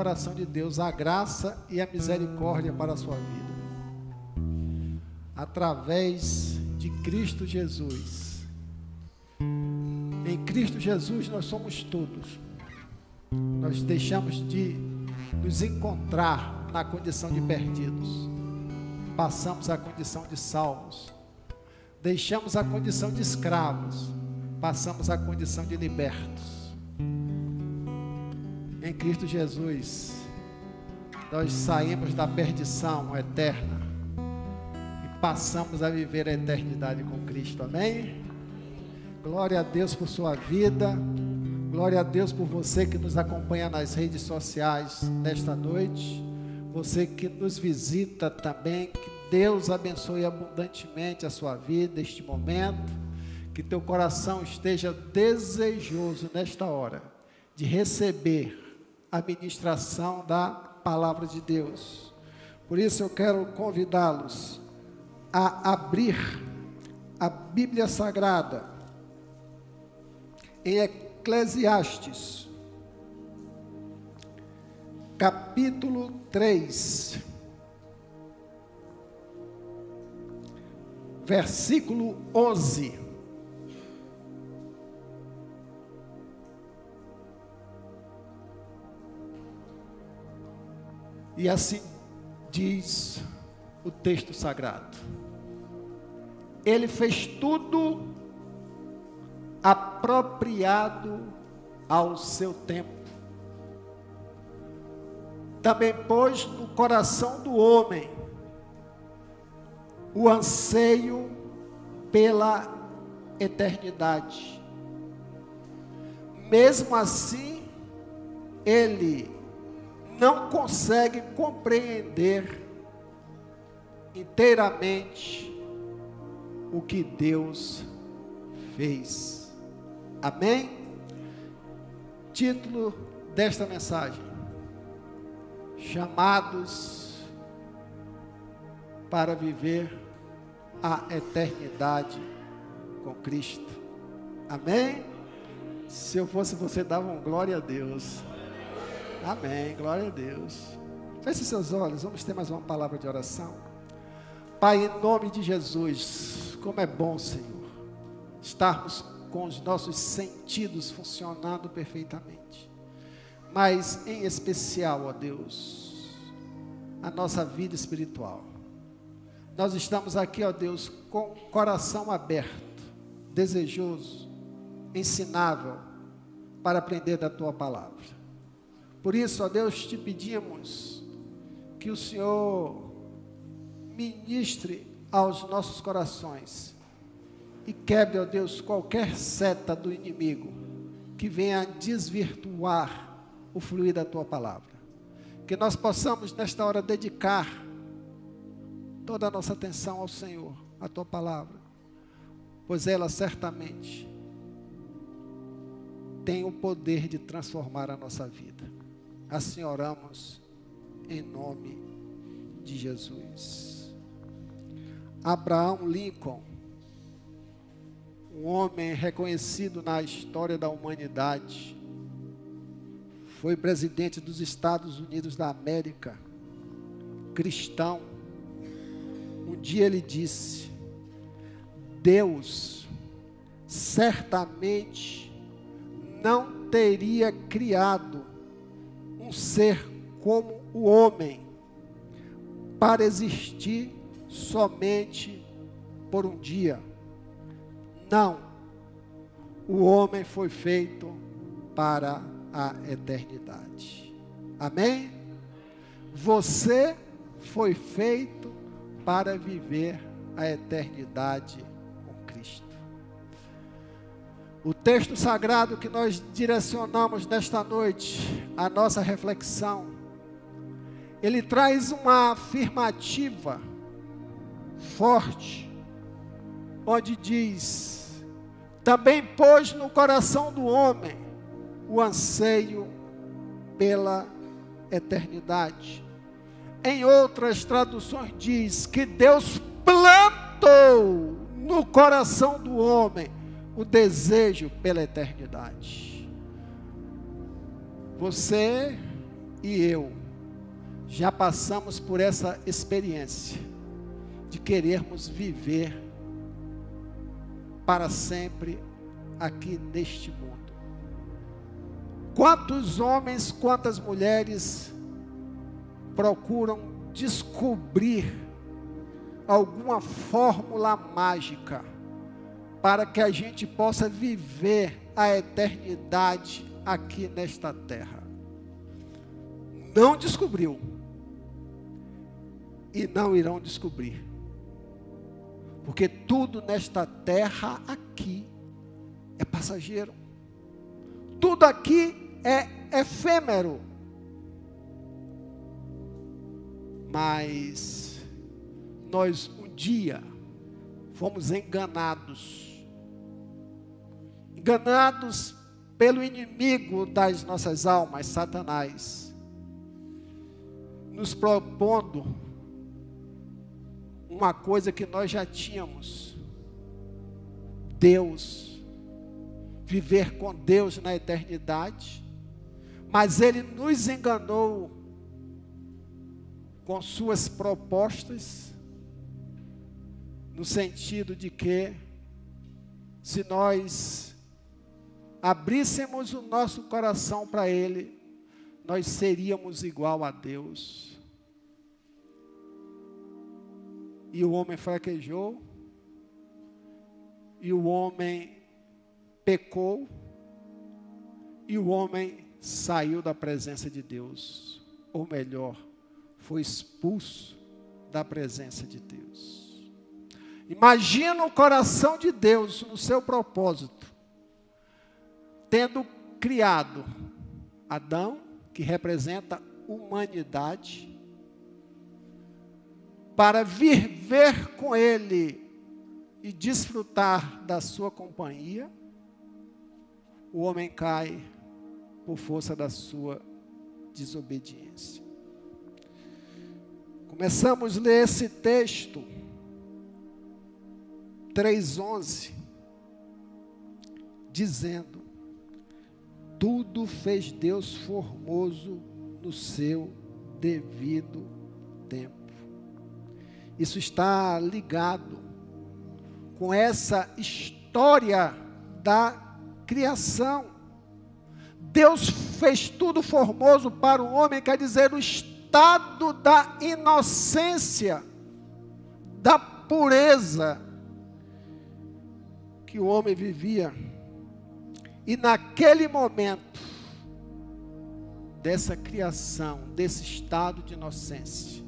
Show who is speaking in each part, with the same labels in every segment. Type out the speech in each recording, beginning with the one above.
Speaker 1: coração de Deus a graça e a misericórdia para a sua vida. Através de Cristo Jesus. Em Cristo Jesus nós somos todos. Nós deixamos de nos encontrar na condição de perdidos. Passamos a condição de salvos. Deixamos a condição de escravos. Passamos a condição de libertos em Cristo Jesus, nós saímos da perdição eterna e passamos a viver a eternidade com Cristo. Amém? Glória a Deus por sua vida. Glória a Deus por você que nos acompanha nas redes sociais nesta noite. Você que nos visita também. Que Deus abençoe abundantemente a sua vida neste momento. Que teu coração esteja desejoso nesta hora de receber a ministração da palavra de Deus. Por isso eu quero convidá-los a abrir a Bíblia Sagrada em Eclesiastes, capítulo 3, versículo 11. E assim diz o texto sagrado. Ele fez tudo apropriado ao seu tempo. Também pôs no coração do homem o anseio pela eternidade. Mesmo assim, ele não consegue compreender inteiramente o que Deus fez. Amém? Título desta mensagem: Chamados para viver a eternidade com Cristo. Amém? Se eu fosse você, dava um glória a Deus. Amém. Glória a Deus. Feche seus olhos, vamos ter mais uma palavra de oração. Pai, em nome de Jesus, como é bom, Senhor, estarmos com os nossos sentidos funcionando perfeitamente. Mas, em especial, ó Deus, a nossa vida espiritual. Nós estamos aqui, ó Deus, com o coração aberto, desejoso, ensinável, para aprender da tua palavra. Por isso, ó Deus, te pedimos que o Senhor ministre aos nossos corações e quebre, ó Deus, qualquer seta do inimigo que venha desvirtuar o fluir da tua palavra. Que nós possamos, nesta hora, dedicar toda a nossa atenção ao Senhor, à tua palavra, pois ela certamente tem o poder de transformar a nossa vida. Assim oramos em nome de Jesus. Abraão Lincoln, um homem reconhecido na história da humanidade, foi presidente dos Estados Unidos da América, cristão. Um dia ele disse: Deus certamente não teria criado um ser como o homem, para existir somente por um dia. Não. O homem foi feito para a eternidade. Amém? Você foi feito para viver a eternidade o texto sagrado que nós direcionamos nesta noite, a nossa reflexão, ele traz uma afirmativa forte, onde diz: também pôs no coração do homem o anseio pela eternidade. Em outras traduções diz que Deus plantou no coração do homem o desejo pela eternidade. Você e eu já passamos por essa experiência de querermos viver para sempre aqui neste mundo. Quantos homens, quantas mulheres procuram descobrir alguma fórmula mágica para que a gente possa viver a eternidade aqui nesta terra. Não descobriu e não irão descobrir. Porque tudo nesta terra aqui é passageiro. Tudo aqui é efêmero. Mas nós um dia fomos enganados. Enganados pelo inimigo das nossas almas, Satanás, nos propondo uma coisa que nós já tínhamos: Deus, viver com Deus na eternidade, mas Ele nos enganou com Suas propostas, no sentido de que, se nós abríssemos o nosso coração para Ele, nós seríamos igual a Deus. E o homem fraquejou, e o homem pecou, e o homem saiu da presença de Deus, ou melhor, foi expulso da presença de Deus. Imagina o coração de Deus no seu propósito, tendo criado Adão, que representa humanidade, para vir ver com ele e desfrutar da sua companhia, o homem cai por força da sua desobediência. Começamos a ler esse texto, 3,11, dizendo: Tudo fez Deus formoso no seu devido tempo. Isso está ligado com essa história da criação. Deus fez tudo formoso para o homem, quer dizer, o estado da inocência, da pureza que o homem vivia. E naquele momento dessa criação, desse estado de inocência,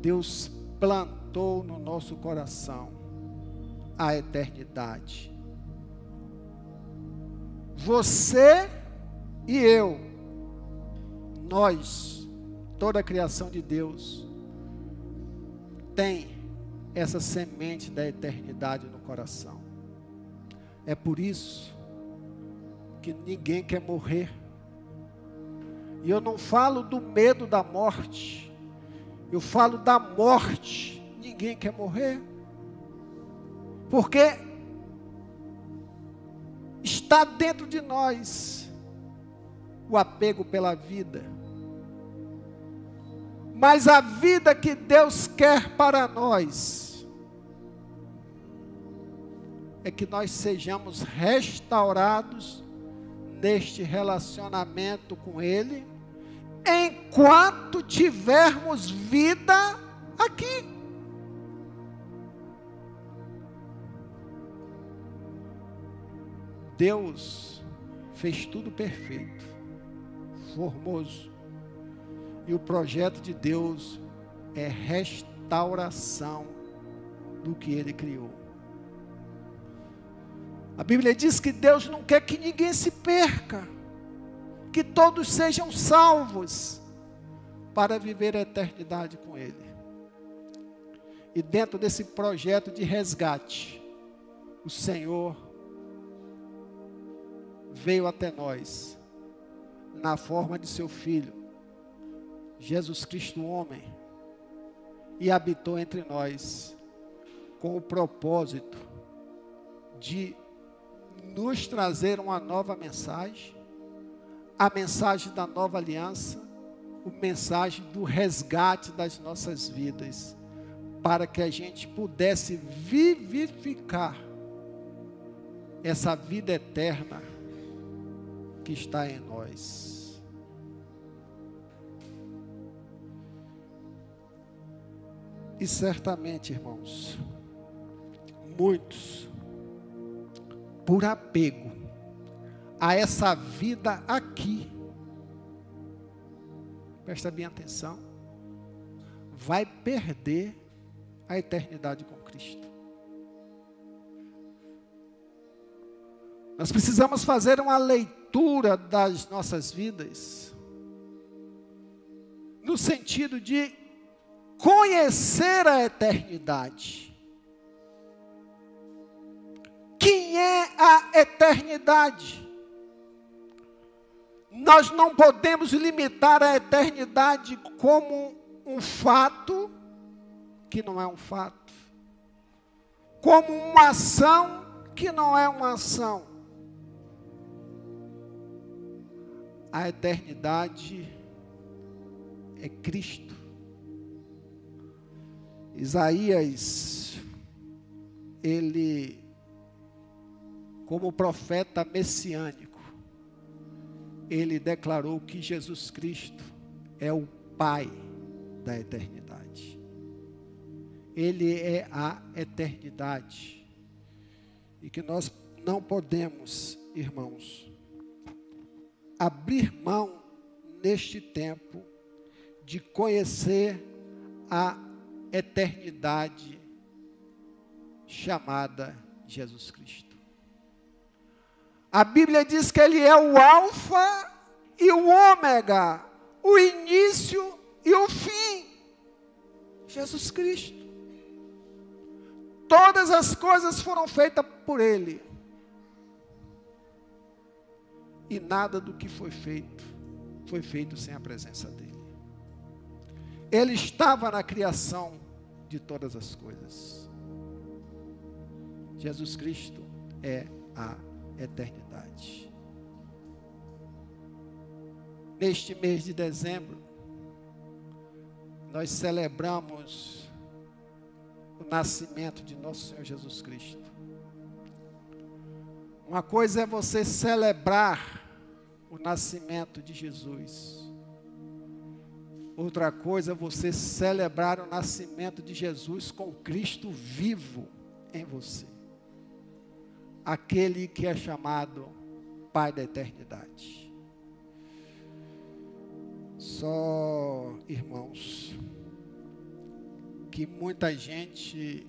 Speaker 1: Deus plantou no nosso coração a eternidade. Você e eu, nós, toda a criação de Deus, tem essa semente da eternidade no coração. É por isso que ninguém quer morrer. E eu não falo do medo da morte eu falo da morte. Ninguém quer morrer. Porque está dentro de nós o apego pela vida. Mas a vida que Deus quer para nós é que nós sejamos restaurados neste relacionamento com Ele enquanto tivermos vida aqui. Deus fez tudo perfeito, formoso. E o projeto de Deus é restauração do que ele criou. A Bíblia diz que Deus não quer que ninguém se perca que todos sejam salvos para viver a eternidade com Ele. E dentro desse projeto de resgate, o Senhor veio até nós na forma de seu Filho, Jesus Cristo, homem, e habitou entre nós com o propósito de nos trazer uma nova mensagem, a mensagem da nova aliança, a mensagem do resgate das nossas vidas, para que a gente pudesse vivificar essa vida eterna que está em nós. E certamente, irmãos, muitos, por apego a essa vida aqui, presta bem atenção, vai perder a eternidade com Cristo. Nós precisamos fazer uma leitura das nossas vidas, no sentido de conhecer a eternidade. É a eternidade? Nós não podemos limitar a eternidade como um fato, que não é um fato, como uma ação, que não é uma ação. a eternidade é Cristo. Isaías, ele, como profeta messiânico, ele declarou que Jesus Cristo é o Pai da eternidade. Ele é a eternidade. E que nós não podemos, irmãos, abrir mão neste tempo de conhecer a eternidade chamada Jesus Cristo. A Bíblia diz que Ele é o Alfa e o Ômega, o início e o fim. Jesus Cristo. Todas as coisas foram feitas por Ele e nada do que foi feito foi feito sem a presença dele. Ele estava na criação de todas as coisas. Jesus Cristo é a eternidade. Neste mês de dezembro, nós celebramos o nascimento de nosso Senhor Jesus Cristo. Uma coisa é você celebrar o nascimento de Jesus. Outra coisa é você celebrar o nascimento de Jesus com Cristo vivo em você. Aquele que é chamado Pai da eternidade. Só, irmãos, que muita gente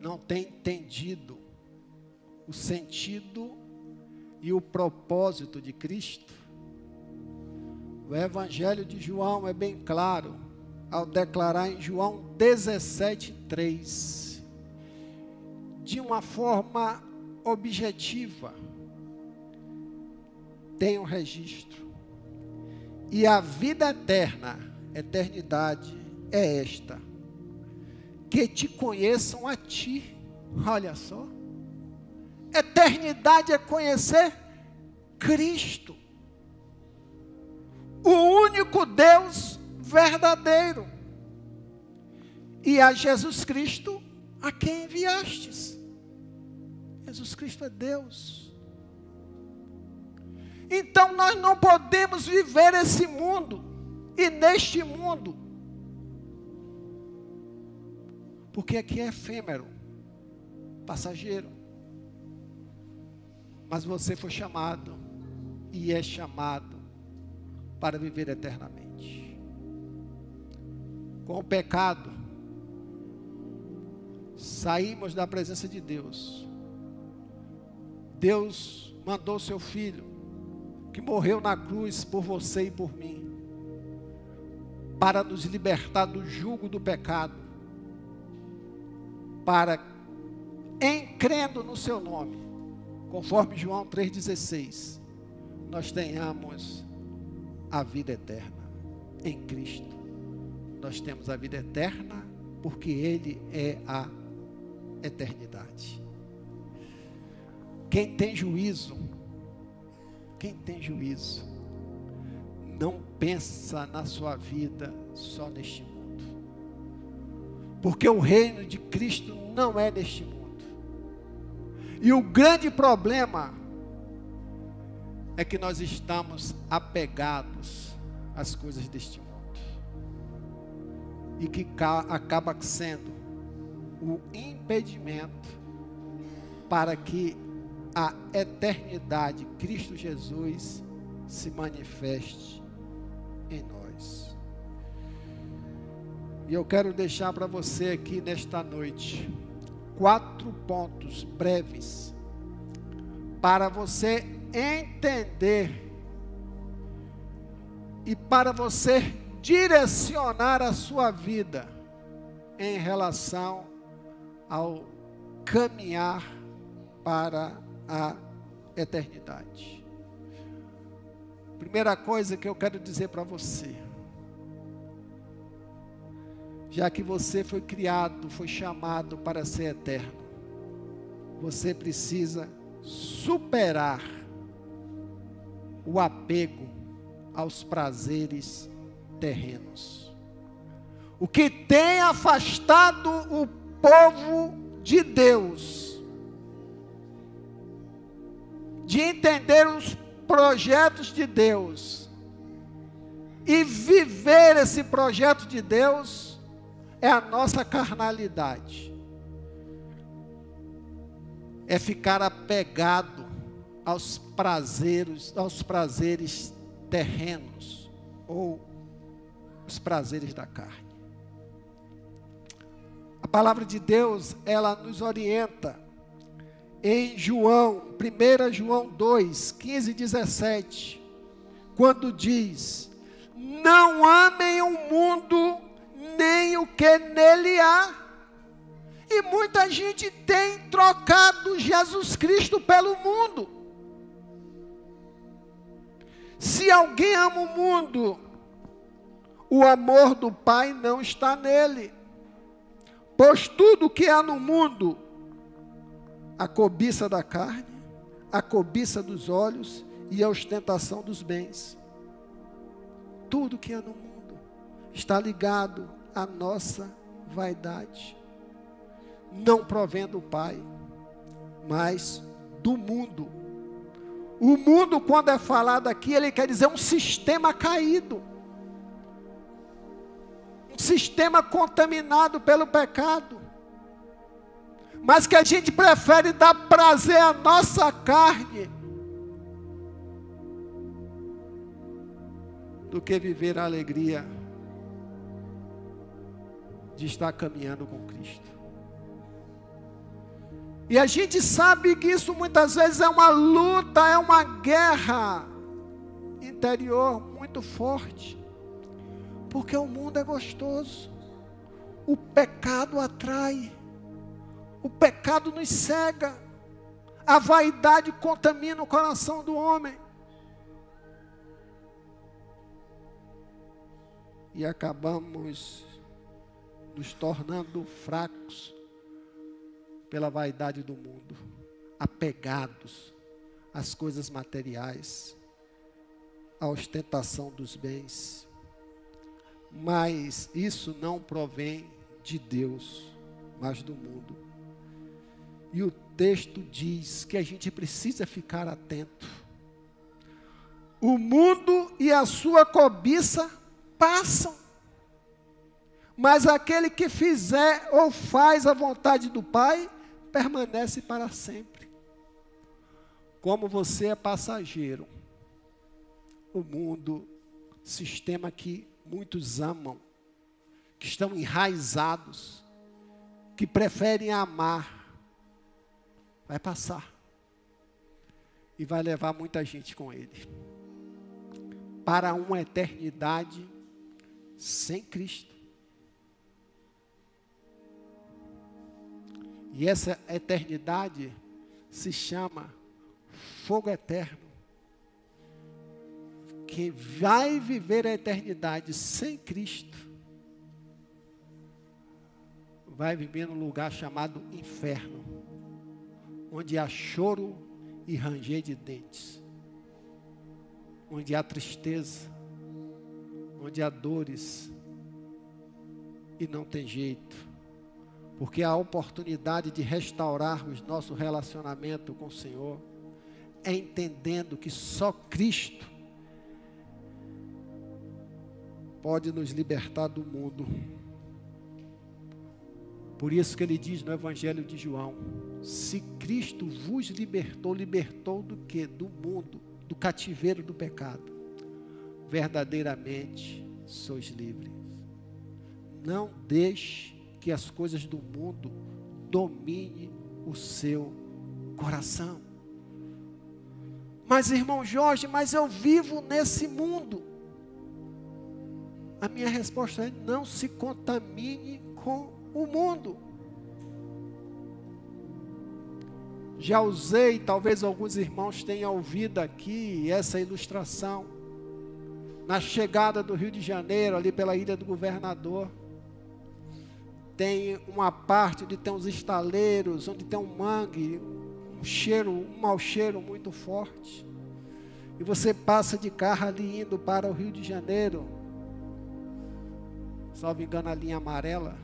Speaker 1: não tem entendido o sentido e o propósito de Cristo. O Evangelho de João é bem claro ao declarar em João 17:3 de uma forma objetiva. Tem um registro. E a vida eterna, eternidade é esta: que te conheçam a ti. Olha só Eternidade é conhecer Cristo, o único Deus verdadeiro, e a Jesus Cristo a quem enviastes. Jesus Cristo é Deus. Então nós não podemos viver esse mundo e neste mundo, porque aqui é efêmero, passageiro. Mas você foi chamado e é chamado para viver eternamente. Com o pecado, saímos da presença de Deus. Deus mandou seu filho, que morreu na cruz por você e por mim, para nos libertar do jugo do pecado, para, em crendo no seu nome, conforme João 3,16, nós tenhamos a vida eterna em Cristo. Nós temos a vida eterna porque Ele é a eternidade. Quem tem juízo quem tem juízo, não pensa na sua vida só neste mundo. Porque o reino de Cristo não é neste mundo. E o grande problema é que nós estamos apegados às coisas deste mundo. E que acaba sendo o impedimento para que a eternidade, Cristo Jesus, se manifeste em nós. E eu quero deixar para você aqui nesta noite quatro pontos breves para você entender e para você direcionar a sua vida em relação ao caminhar para a eternidade. Primeira coisa que eu quero dizer para você, já que você foi criado, foi chamado para ser eterno, você precisa superar o apego aos prazeres terrenos. O que tem afastado o povo de Deus, de entender os projetos de Deus e viver esse projeto de Deus, é a nossa carnalidade. É ficar apegado aos prazeres, aos prazeres terrenos ou os prazeres da carne. A palavra de Deus, ela nos orienta em João, 1 João 2, 15 e 17, quando diz: Não amem o mundo nem o que nele há. E muita gente tem trocado Jesus Cristo pelo mundo. Se alguém ama o mundo, o amor do Pai não está nele. Pois tudo que há no mundo, a cobiça da carne, a cobiça dos olhos e a ostentação dos bens, tudo que há no mundo está ligado a nossa vaidade. Não provém do Pai, mas do mundo. O mundo, quando é falado aqui, ele quer dizer um sistema caído, um sistema contaminado pelo pecado, mas que a gente prefere dar prazer à nossa carne do que viver a alegria de estar caminhando com Cristo. E a gente sabe que isso muitas vezes é uma luta, é uma guerra interior muito forte. Porque o mundo é gostoso. O pecado atrai. O pecado nos cega. A vaidade contamina o coração do homem. E acabamos nos tornando fracos pela vaidade do mundo, apegados às coisas materiais, à ostentação dos bens. Mas isso não provém de Deus, mas do mundo. E o texto diz que a gente precisa ficar atento. O mundo e a sua cobiça passam mas aquele que fizer ou faz a vontade do Pai, permanece para sempre. Como você é passageiro, o mundo, sistema que muitos amam, que estão enraizados, que preferem amar, vai passar. E vai levar muita gente com ele. Para uma eternidade sem Cristo. E essa eternidade se chama fogo eterno. Quem vai viver a eternidade sem Cristo, vai viver num lugar chamado inferno, onde há choro e ranger de dentes. onde há tristeza, onde há dores, e não tem jeito, porque a oportunidade de restaurarmos nosso relacionamento com o Senhor é entendendo que só Cristo pode nos libertar do mundo. Por isso que ele diz no Evangelho de João: se Cristo vos libertou, libertou do que? Do mundo, do cativeiro do pecado. Verdadeiramente sois livres. Não deixe que as coisas do mundo domine o seu coração. Mas irmão Jorge, mas eu vivo nesse mundo. A minha resposta é: não se contamine com o mundo. Já usei, talvez alguns irmãos tenham ouvido aqui essa ilustração. Na chegada do Rio de Janeiro, ali pela Ilha do Governador, tem uma parte onde tem uns estaleiros, onde tem um mangue, um cheiro, um mau cheiro muito forte. E você passa de carro ali indo para o Rio de Janeiro. Salvo engano, a linha amarela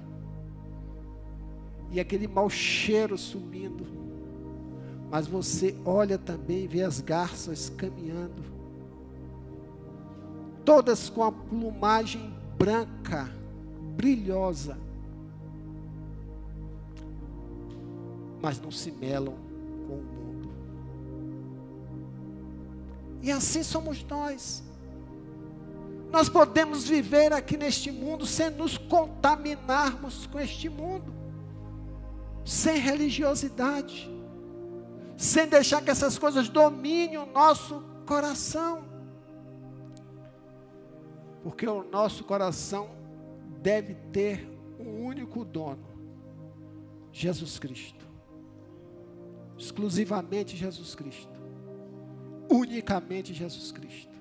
Speaker 1: e aquele mau cheiro subindo. Mas você olha também e vê as garças caminhando, todas com a plumagem branca, brilhosa, mas não se melam com o mundo. E assim somos nós. Nós podemos viver aqui neste mundo sem nos contaminarmos com este mundo sem religiosidade, sem deixar que essas coisas dominem o nosso coração. Porque o nosso coração deve ter um único dono: Jesus Cristo. Exclusivamente Jesus Cristo. Unicamente Jesus Cristo.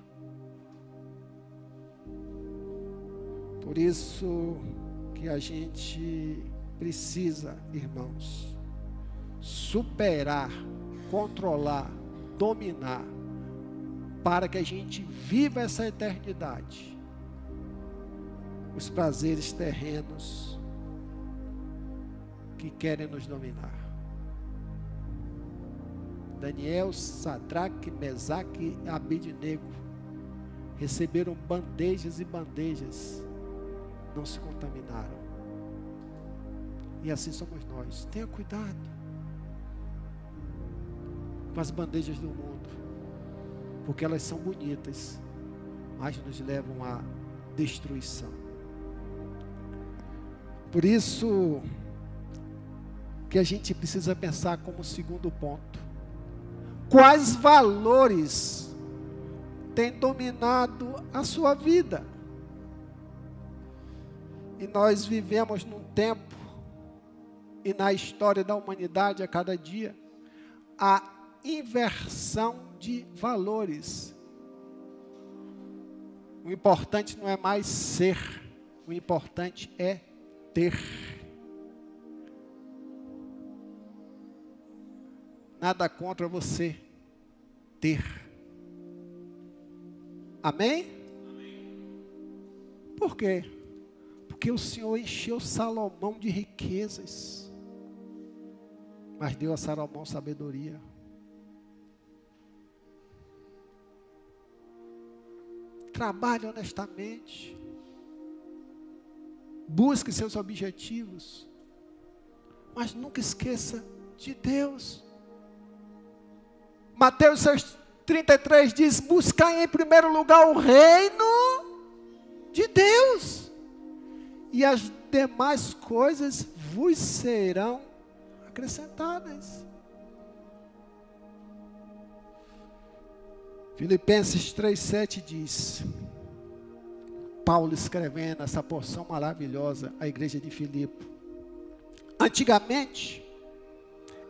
Speaker 1: Por isso que a gente precisa, irmãos, superar, controlar, dominar, para que a gente viva essa eternidade. Os prazeres terrenos que querem nos dominar. Daniel, Sadraque, Mesaque e Abidnego receberam bandejas e bandejas, não se contaminaram. E assim somos nós. Tenha cuidado com as bandejas do mundo, porque elas são bonitas, mas nos levam à destruição. Por isso que a gente precisa pensar como segundo ponto. Quais valores têm dominado a sua vida? E nós vivemos num tempo e na história da humanidade a cada dia, a inversão de valores. O importante não é mais ser, o importante é ter. Nada contra você ter. Amém? Por quê? Porque o Senhor encheu Salomão de riquezas mas deu a Salomão sabedoria. Trabalhe honestamente. Busque seus objetivos. Mas nunca esqueça de Deus. Mateus 33 diz: Buscai em primeiro lugar o reino de Deus, e as demais coisas vos serão acrescentadas. Filipenses 3,7 diz: Paulo escrevendo essa porção maravilhosa à igreja de Filipe. Antigamente,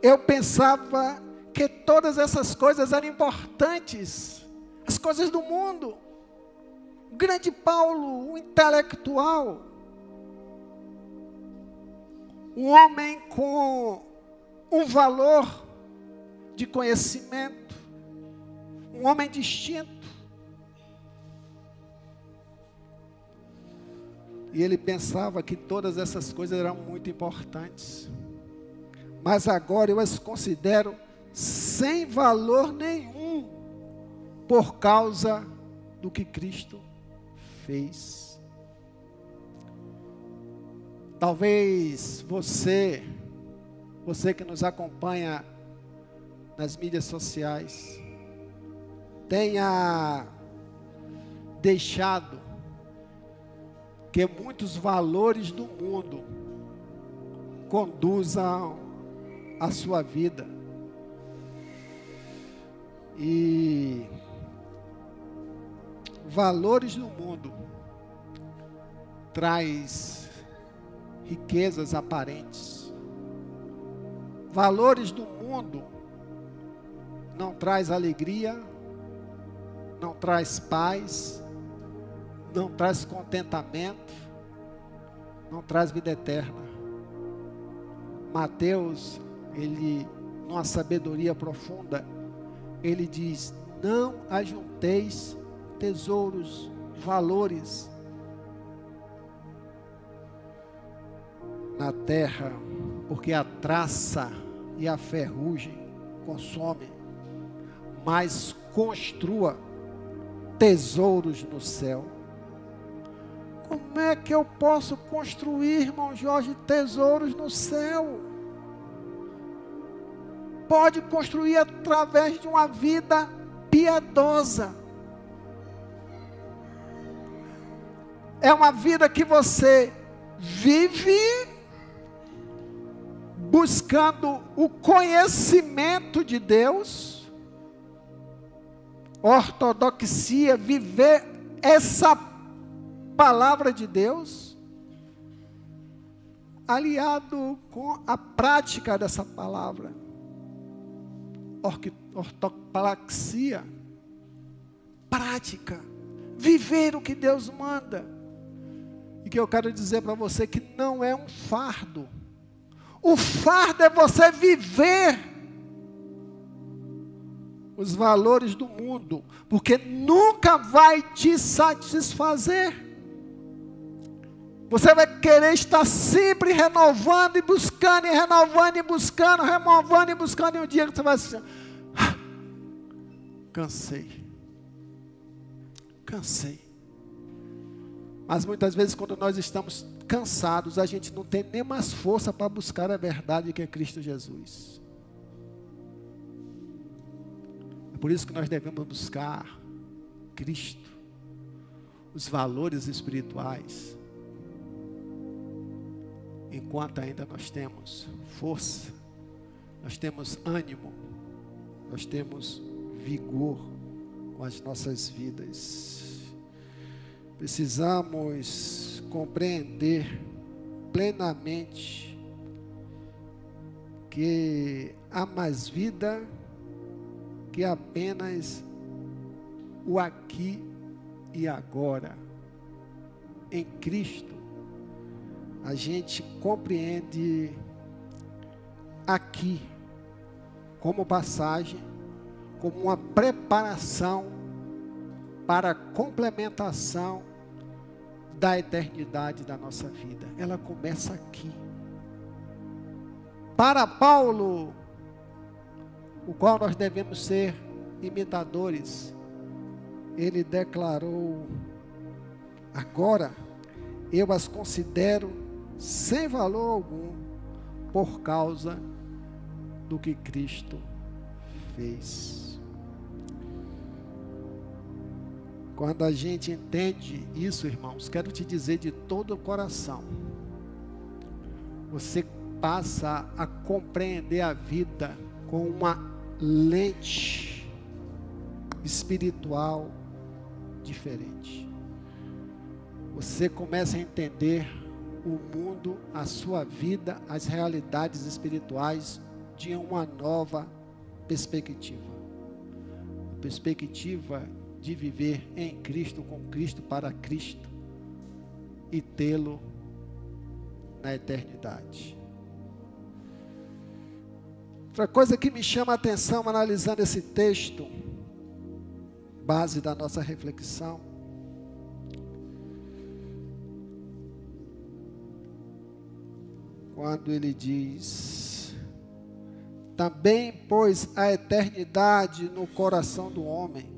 Speaker 1: eu pensava que todas essas coisas eram importantes, as coisas do mundo. O grande Paulo, o intelectual, um homem com um valor de conhecimento, um homem distinto. E ele pensava que todas essas coisas eram muito importantes. Mas agora eu as considero sem valor nenhum por causa do que Cristo fez. Talvez você, você que nos acompanha nas mídias sociais, tenha deixado que muitos valores do mundo conduzam a sua vida. E valores do mundo traz riquezas aparentes. Valores do mundo não traz alegria, não traz paz, não traz contentamento, não traz vida eterna. Mateus, ele, numa sabedoria profunda, ele diz: Não ajunteis tesouros, valores na terra, porque a traça e a ferrugem consomem, mas construa tesouros no céu. Como é que eu posso construir, irmão Jorge, tesouros no céu? Pode construir através de uma vida piedosa. É uma vida que você vive buscando o conhecimento de Deus, ortodoxia, viver essa palavra de Deus, aliado com a prática dessa palavra, ortopraxia, prática, viver o que Deus manda. E que eu quero dizer para você que não é um fardo o fardo é você viver os valores do mundo, porque nunca vai te satisfazer. Você vai querer estar sempre renovando e buscando, e renovando e buscando, renovando e buscando, e um dia você vai assim, ah, cansei, cansei. Mas muitas vezes, quando nós estamos cansados, a gente não tem nem mais força para buscar a verdade que é Cristo Jesus. É por isso que nós devemos buscar Cristo, os valores espirituais, enquanto ainda nós temos força, nós temos ânimo, nós temos vigor com as nossas vidas. Precisamos compreender plenamente que há mais vida que apenas o aqui e agora. Em Cristo, a gente compreende aqui como passagem, como uma preparação para a complementação da eternidade da nossa vida. Ela começa aqui. Para Paulo, o qual nós devemos ser imitadores, ele declarou: Agora eu as considero sem valor algum por causa do que Cristo fez. Quando a gente entende isso, irmãos, quero te dizer de todo o coração, você passa a compreender a vida com uma lente espiritual diferente. Você começa a entender o mundo, a sua vida, as realidades espirituais de uma nova perspectiva. Perspectiva de viver em Cristo, com Cristo, para Cristo e tê-lo na eternidade. Outra coisa que me chama a atenção analisando esse texto, base da nossa reflexão, quando ele diz: Também pôs a eternidade no coração do homem.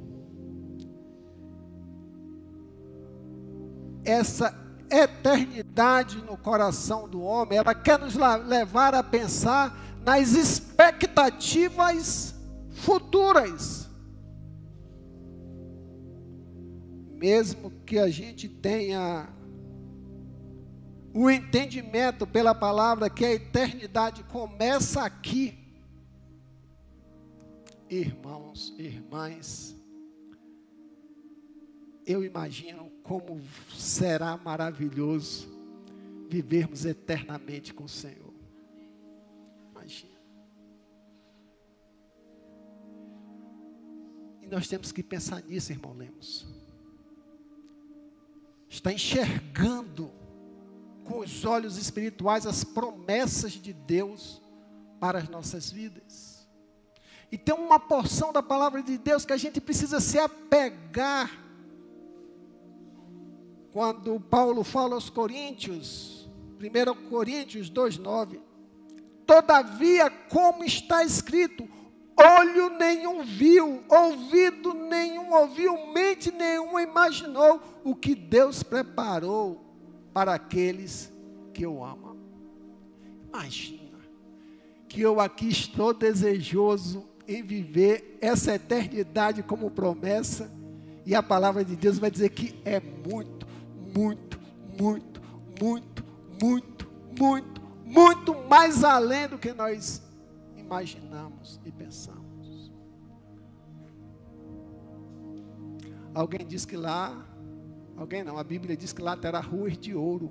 Speaker 1: Essa eternidade no coração do homem, ela quer nos levar a pensar nas expectativas futuras. Mesmo que a gente tenha o entendimento pela palavra que a eternidade começa aqui. Irmãos, irmãs, eu imagino como será maravilhoso vivermos eternamente com o Senhor. E nós temos que pensar nisso, irmão Lemos. Está enxergando com os olhos espirituais as promessas de Deus para as nossas vidas. E tem uma porção da palavra de Deus que a gente precisa se apegar. Quando Paulo fala aos Coríntios, 1 Coríntios 2,9: Todavia, como está escrito, olho nenhum viu, ouvido nenhum ouviu, mente nenhuma imaginou o que Deus preparou para aqueles que eu amo. Imagina que eu aqui estou desejoso em viver essa eternidade como promessa, e a palavra de Deus vai dizer que é muito, muito, muito, muito, muito, muito, muito mais além do que nós imaginamos e pensamos. Alguém diz que lá Alguém não, a Bíblia diz que lá terá ruas de ouro.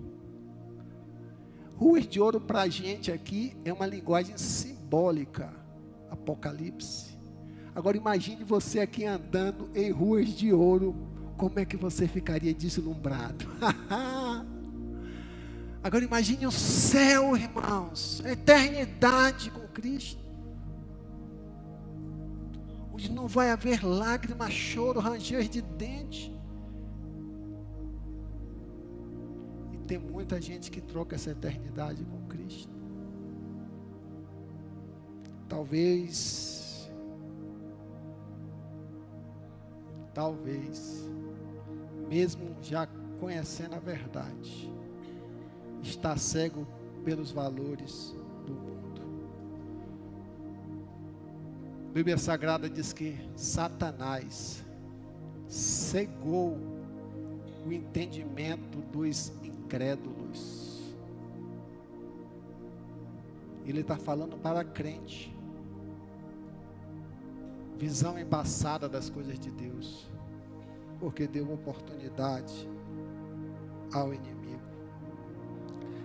Speaker 1: Ruas de ouro para a gente aqui é uma linguagem simbólica. Apocalipse. Agora imagine você aqui andando em ruas de ouro. Como é que você ficaria deslumbrado? Agora imagine o céu, irmãos. A eternidade com Cristo. Onde não vai haver lágrimas, choro, ranger de dente. tem muita gente que troca essa eternidade com Cristo. Talvez, talvez, mesmo já conhecendo a verdade, está cego pelos valores Bíblia Sagrada diz que Satanás cegou o entendimento dos incrédulos. Ele está falando para crente. Visão embaçada das coisas de Deus. Porque deu oportunidade ao inimigo.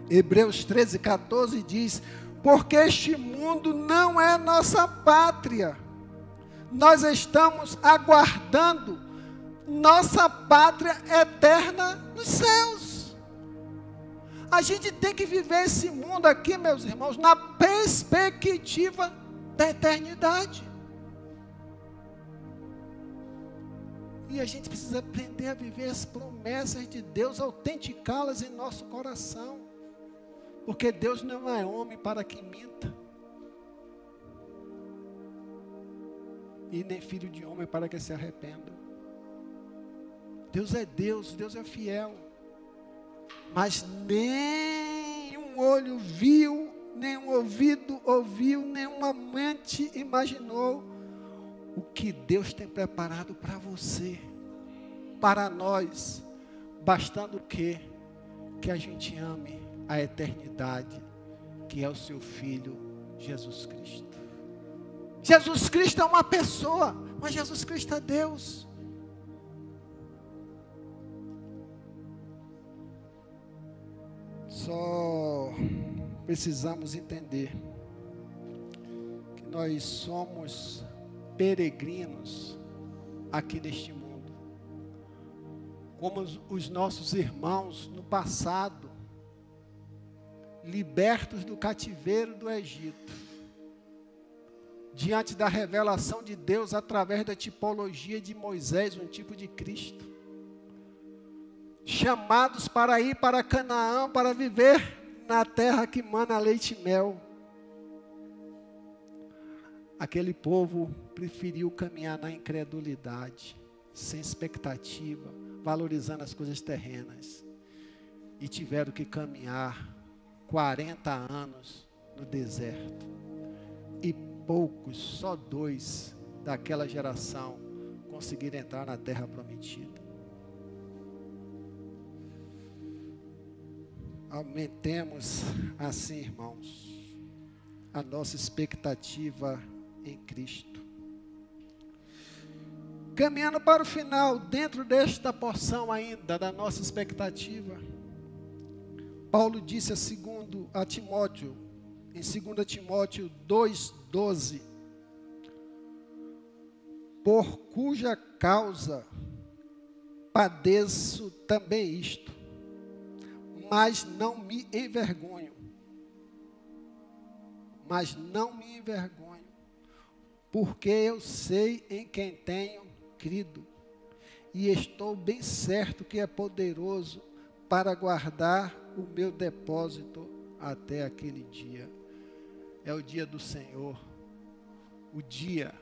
Speaker 1: Hebreus 13, 14 diz: Porque este mundo não é nossa pátria. Nós estamos aguardando nossa pátria eterna nos céus. A gente tem que viver esse mundo aqui, meus irmãos, na perspectiva da eternidade. E a gente precisa aprender a viver as promessas de Deus, autenticá-las em nosso coração. Porque Deus não é homem para que minta. E nem filho de homem para que se arrependa. Deus é Deus, Deus é fiel mas nem um olho viu, nem um ouvido ouviu, nem uma mente imaginou o que Deus tem preparado para você, para nós, bastando o que que a gente ame a eternidade, que é o seu filho Jesus Cristo. Jesus Cristo é uma pessoa, mas Jesus Cristo é Deus. Só precisamos entender que nós somos peregrinos aqui neste mundo. Como os nossos irmãos no passado, libertos do cativeiro do Egito, diante da revelação de Deus através da tipologia de Moisés, um tipo de Cristo chamados para ir para Canaã, para viver na terra que mana leite e mel. Aquele povo preferiu caminhar na incredulidade, sem expectativa, valorizando as coisas terrenas. E tiveram que caminhar 40 anos no deserto. Poucos, só dois daquela geração, conseguiram entrar na terra prometida. Aumentemos assim, irmãos, a nossa expectativa em Cristo. Caminhando para o final, dentro desta porção ainda da nossa expectativa, Paulo disse a, segundo, a Timóteo, em 2 Timóteo 2,12: Por cuja causa padeço também isto, mas não me envergonho. Mas não me envergonho, porque eu sei em quem tenho crido, e estou bem certo que é poderoso para guardar o meu depósito até aquele dia. É o dia do Senhor, o dia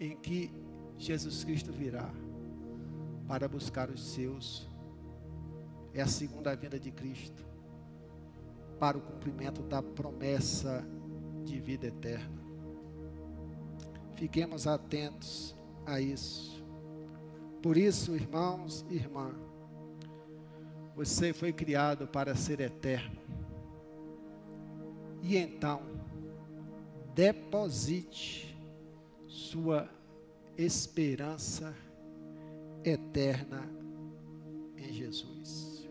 Speaker 1: em que Jesus Cristo virá para buscar os seus. É a segunda vinda de Cristo para o cumprimento da promessa de vida eterna. Fiquemos atentos a isso. Por isso, irmãos e irmãs, você foi criado para ser eterno. E então, deposite sua esperança eterna em Jesus.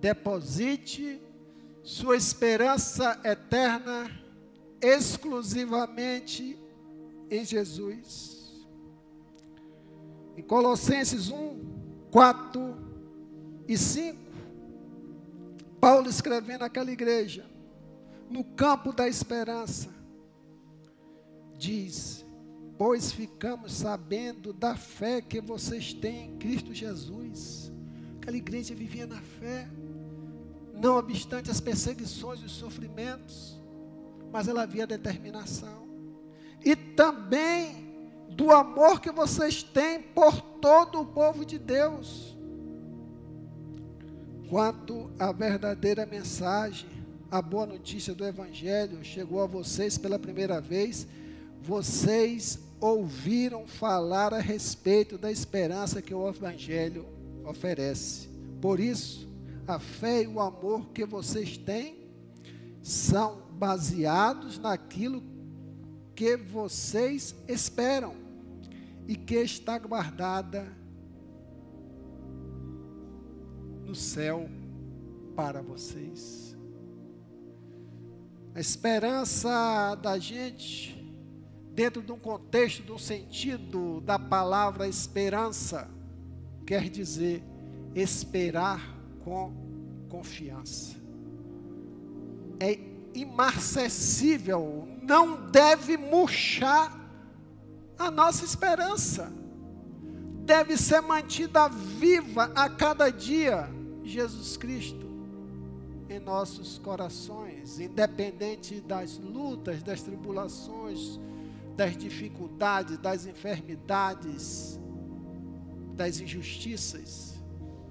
Speaker 1: Deposite sua esperança eterna exclusivamente em Jesus. Em Colossenses 1, 4 e 5, Paulo escrevendo naquela igreja, no campo da esperança, diz: Pois ficamos sabendo da fé que vocês têm em Cristo Jesus. Aquela igreja vivia na fé, não obstante as perseguições e os sofrimentos, mas ela havia determinação. E também do amor que vocês têm por todo o povo de Deus. Quanto à verdadeira mensagem, a boa notícia do Evangelho chegou a vocês pela primeira vez, vocês ouviram falar a respeito da esperança que o Evangelho oferece. Por isso, a fé e o amor que vocês têm são baseados naquilo que vocês esperam e que está guardada no céu para vocês. A esperança da gente, dentro de um contexto, de um sentido da palavra esperança, quer dizer esperar com confiança. É imarcessível, não deve murchar a nossa esperança deve ser mantida viva a cada dia, Jesus Cristo, em nossos corações, independente das lutas, das tribulações, das dificuldades, das enfermidades, das injustiças,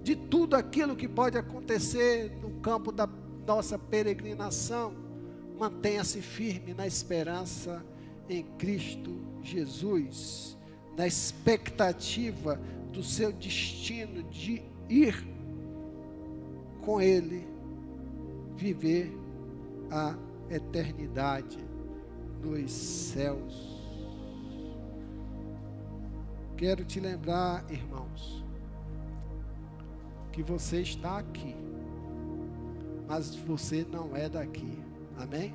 Speaker 1: de tudo aquilo que pode acontecer no campo da nossa peregrinação, mantenha-se firme na esperança em Cristo Jesus, na expectativa do seu destino de ir com Ele, viver a eternidade nos céus. Quero te lembrar, irmãos, que você está aqui, mas você não é daqui. Amém?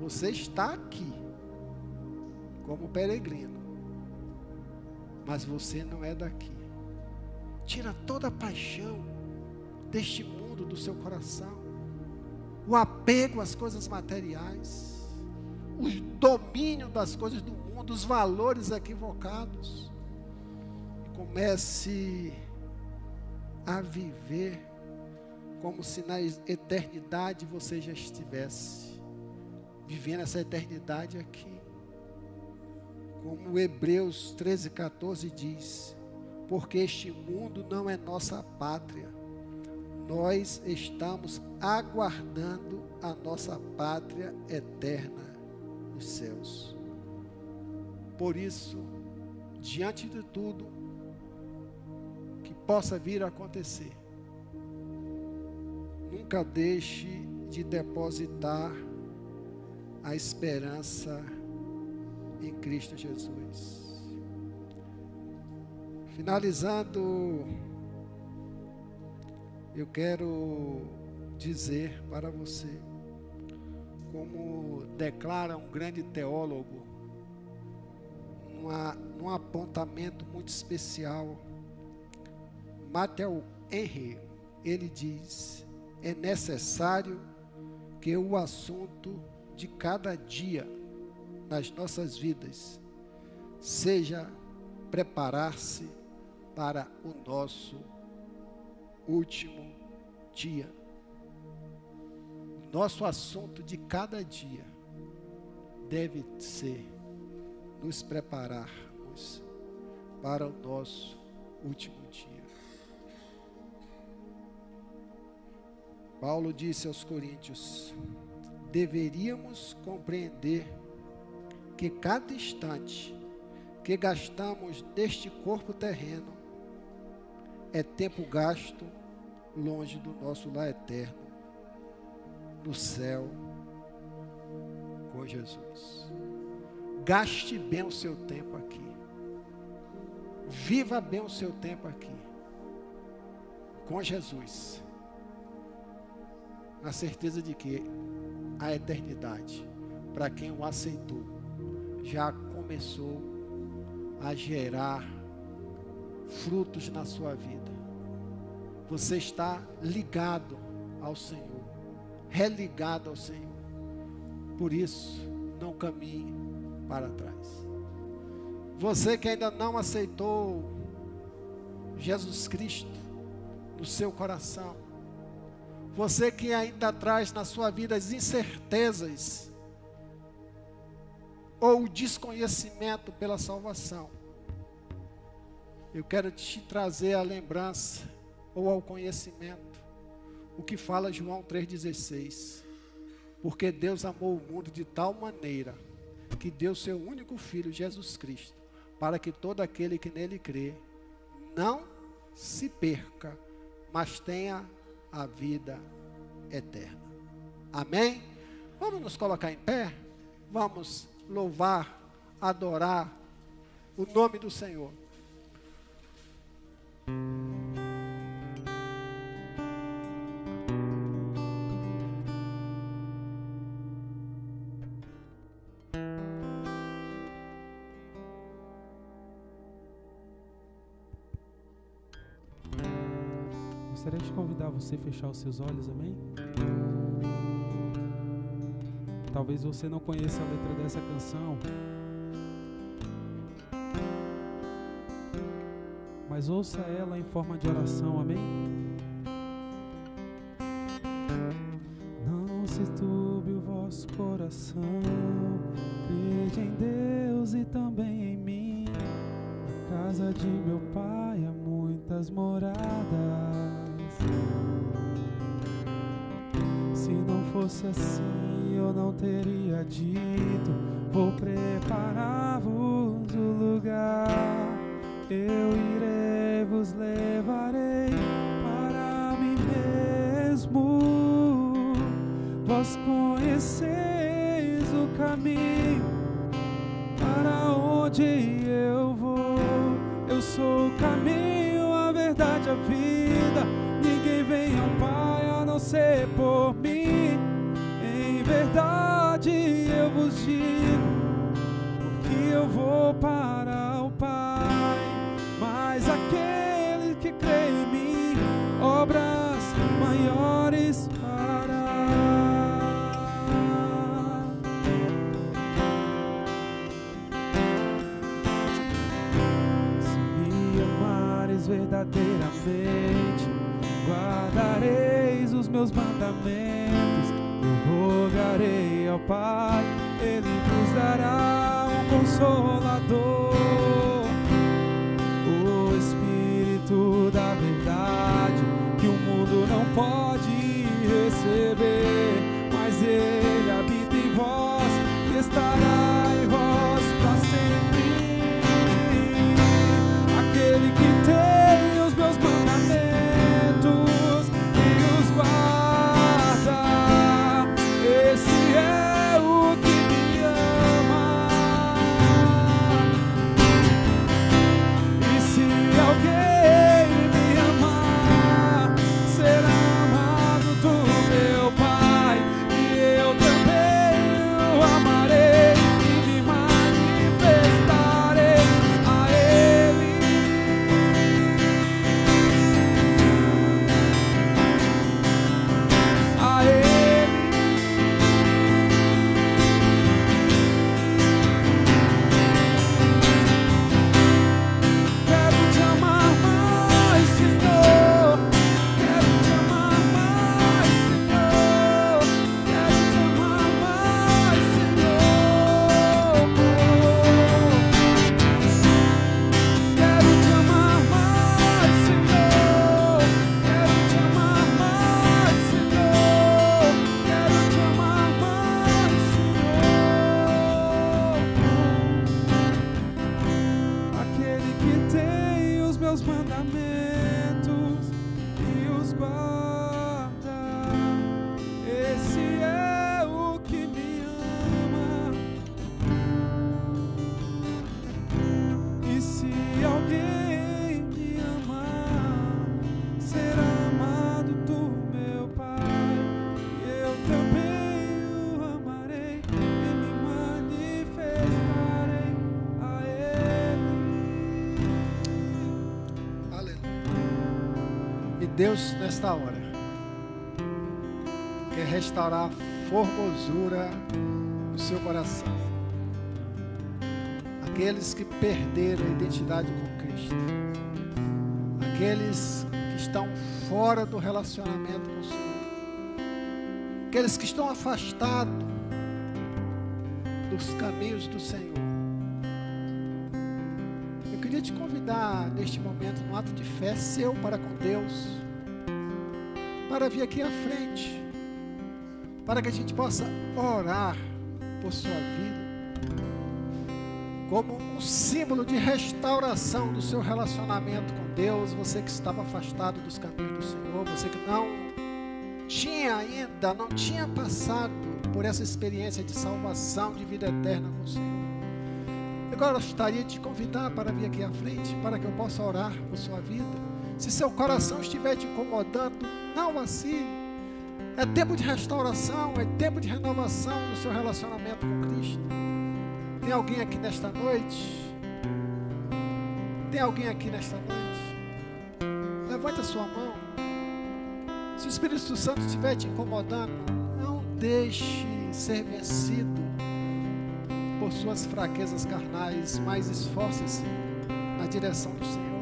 Speaker 1: Você está aqui como peregrino, mas você não é daqui. Tira toda a paixão deste mundo do seu coração, o apego às coisas materiais, o domínio das coisas do mundo, os valores equivocados. E comece a viver como se na eternidade você já estivesse vivendo essa eternidade aqui. Como Hebreus 13, 14 diz: Porque este mundo não é nossa pátria, nós estamos aguardando a nossa pátria eterna nos céus. Por isso, diante de tudo que possa vir a acontecer, nunca deixe de depositar a esperança em Cristo Jesus. Finalizando, eu quero dizer para você, como declara um grande teólogo, num apontamento muito especial, Matthew Henry, ele diz: é necessário que o assunto de cada dia nas nossas vidas seja preparar-se para o nosso último dia. Nosso assunto de cada dia deve ser nos prepararmos para o nosso último dia. Paulo disse aos Coríntios: deveríamos compreender que cada instante que gastamos neste corpo terreno é tempo gasto longe do nosso lar eterno, no céu com Jesus. Gaste bem o seu tempo aqui. Viva bem o seu tempo aqui. Com Jesus. Na certeza de que a eternidade, para quem o aceitou, já começou a gerar frutos na sua vida. Você está ligado ao Senhor, religado ao Senhor. Por isso, não caminhe para trás. Você que ainda não aceitou Jesus Cristo no seu coração, você que ainda traz na sua vida as incertezas ou o desconhecimento pela salvação, eu quero te trazer a lembrança ou ao conhecimento o que fala João 3,16. Porque Deus amou o mundo de tal maneira que deu seu único filho, Jesus Cristo, para que todo aquele que nele crê não se perca, mas tenha a vida eterna. Amém? Vamos nos colocar em pé? Vamos louvar, adorar o nome do Senhor.
Speaker 2: Você fechar os seus olhos, amém? Talvez você não conheça a letra dessa canção, mas ouça ela em forma de oração, amém? Não se turbe fosse assim, eu não teria dito: Vou preparar-vos o lugar. Eu irei, vos levarei para mim mesmo. Vós conheceis o caminho para onde eu vou. Eu sou o caminho, a verdade, a vida. Ninguém vem ao Pai a não ser por porque eu vou para o Pai. Mas aquele que crê em mim, obras maiores fará. Se me amares verdadeiramente, guardareis os meus mandamentos, eu rogarei ao Pai, Ele vos dará
Speaker 1: Deus, nesta hora, quer restaurar a formosura do seu coração. Aqueles que perderam a identidade com Cristo. Aqueles que estão fora do relacionamento com o Senhor. Aqueles que estão afastados dos caminhos do Senhor. Eu queria te convidar neste momento, num ato de fé seu para com Deus, para vir aqui à frente, para que a gente possa orar por sua vida, como um símbolo de restauração do seu relacionamento com Deus, você que estava afastado dos caminhos do Senhor, você que não tinha ainda, não tinha passado por essa experiência de salvação, de vida eterna com o Senhor. Eu gostaria de te convidar para vir aqui à frente, para que eu possa orar por sua vida. Se seu coração estiver te incomodando, não vacile. É tempo de restauração, é tempo de renovação do seu relacionamento com Cristo. Tem alguém aqui nesta noite? Tem alguém aqui nesta noite? Levante a sua mão. Se o Espírito Santo estiver te incomodando, não deixe ser vencido por suas fraquezas carnais, mas esforce-se na direção do Senhor.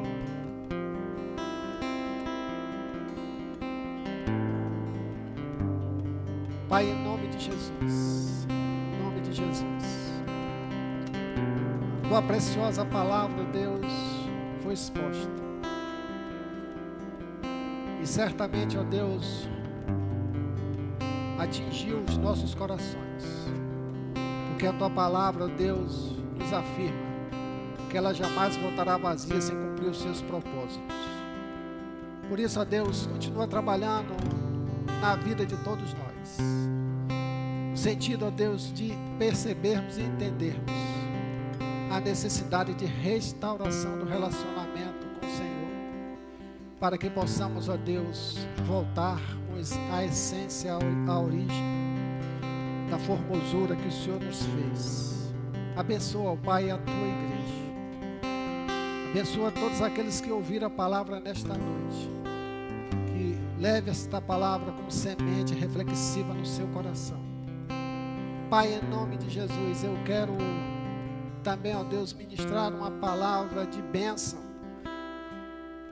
Speaker 1: Tua preciosa palavra, Deus, foi exposta. E certamente, ó Deus, atingiu os nossos corações. Porque a tua palavra, Deus, nos afirma que ela jamais voltará vazia sem cumprir os seus propósitos. Por isso, ó Deus, continua trabalhando na vida de todos nós. No sentido, ó Deus, de percebermos e entendermos a necessidade de restauração do relacionamento com o Senhor, para que possamos, ó Deus, voltarmos à essência, à origem da formosura que o Senhor nos fez. Abençoa, ó Pai, a tua igreja. Abençoa todos aqueles que ouviram a palavra nesta noite. Que leve esta palavra como semente reflexiva no seu coração. Pai, em nome de Jesus, eu quero também, ó Deus, ministrar uma palavra de bênção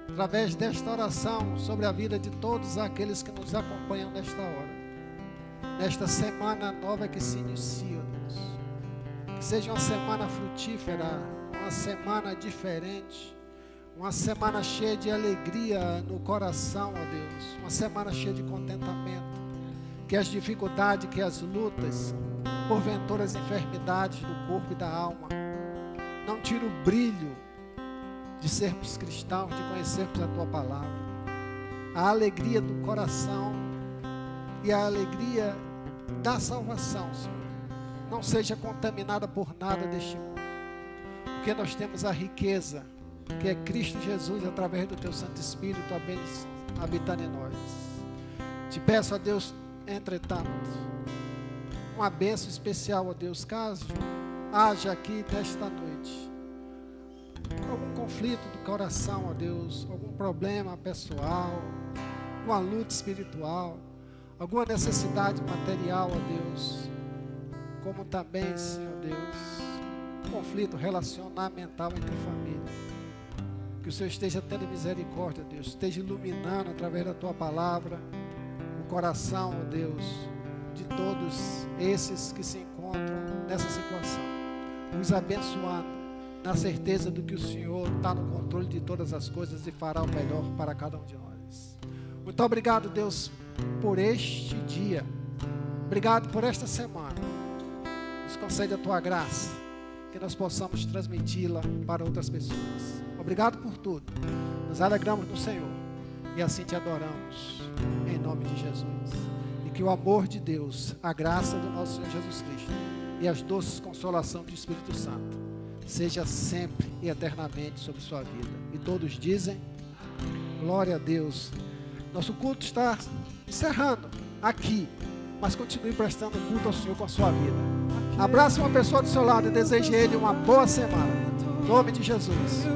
Speaker 1: através desta oração sobre a vida de todos aqueles que nos acompanham nesta hora, nesta semana nova que se inicia, Deus. Que seja uma semana frutífera, uma semana diferente, uma semana cheia de alegria no coração, ó Deus, uma semana cheia de contentamento. Que as dificuldades, que as lutas, porventura as enfermidades do corpo e da alma, não tire o brilho de sermos cristãos, de conhecermos a tua palavra. A alegria do coração e a alegria da salvação, Senhor, não seja contaminada por nada deste mundo, porque nós temos a riqueza que é Cristo Jesus através do teu Santo Espírito habitando em nós. Te peço a Deus, entretanto, uma bênção especial a Deus, caso haja aqui nesta noite algum conflito do coração, ó Deus, algum problema pessoal, uma luta espiritual, alguma necessidade material, ó Deus, como também, Senhor Deus, conflito relacionamental entre família. Que o Senhor esteja tendo misericórdia, Deus, esteja iluminando através da tua palavra o coração, ó Deus, de todos esses que se encontram nessa situação, nos abençoando na certeza do que o Senhor está no controle de todas as coisas e fará o melhor para cada um de nós. Muito obrigado, Deus, por este dia. Obrigado por esta semana. Nos concede a tua graça, que nós possamos transmiti-la para outras pessoas. Obrigado por tudo. Nos alegramos no Senhor e assim te adoramos, em nome de Jesus. E que o amor de Deus, a graça do nosso Senhor Jesus Cristo e as doces consolações do Espírito Santo seja sempre e eternamente sobre sua vida. E todos dizem: Glória a Deus. Nosso culto está encerrando aqui, mas continue prestando culto ao Senhor com a sua vida. Abraça uma pessoa do seu lado e deseje ele uma boa semana. Em nome de Jesus.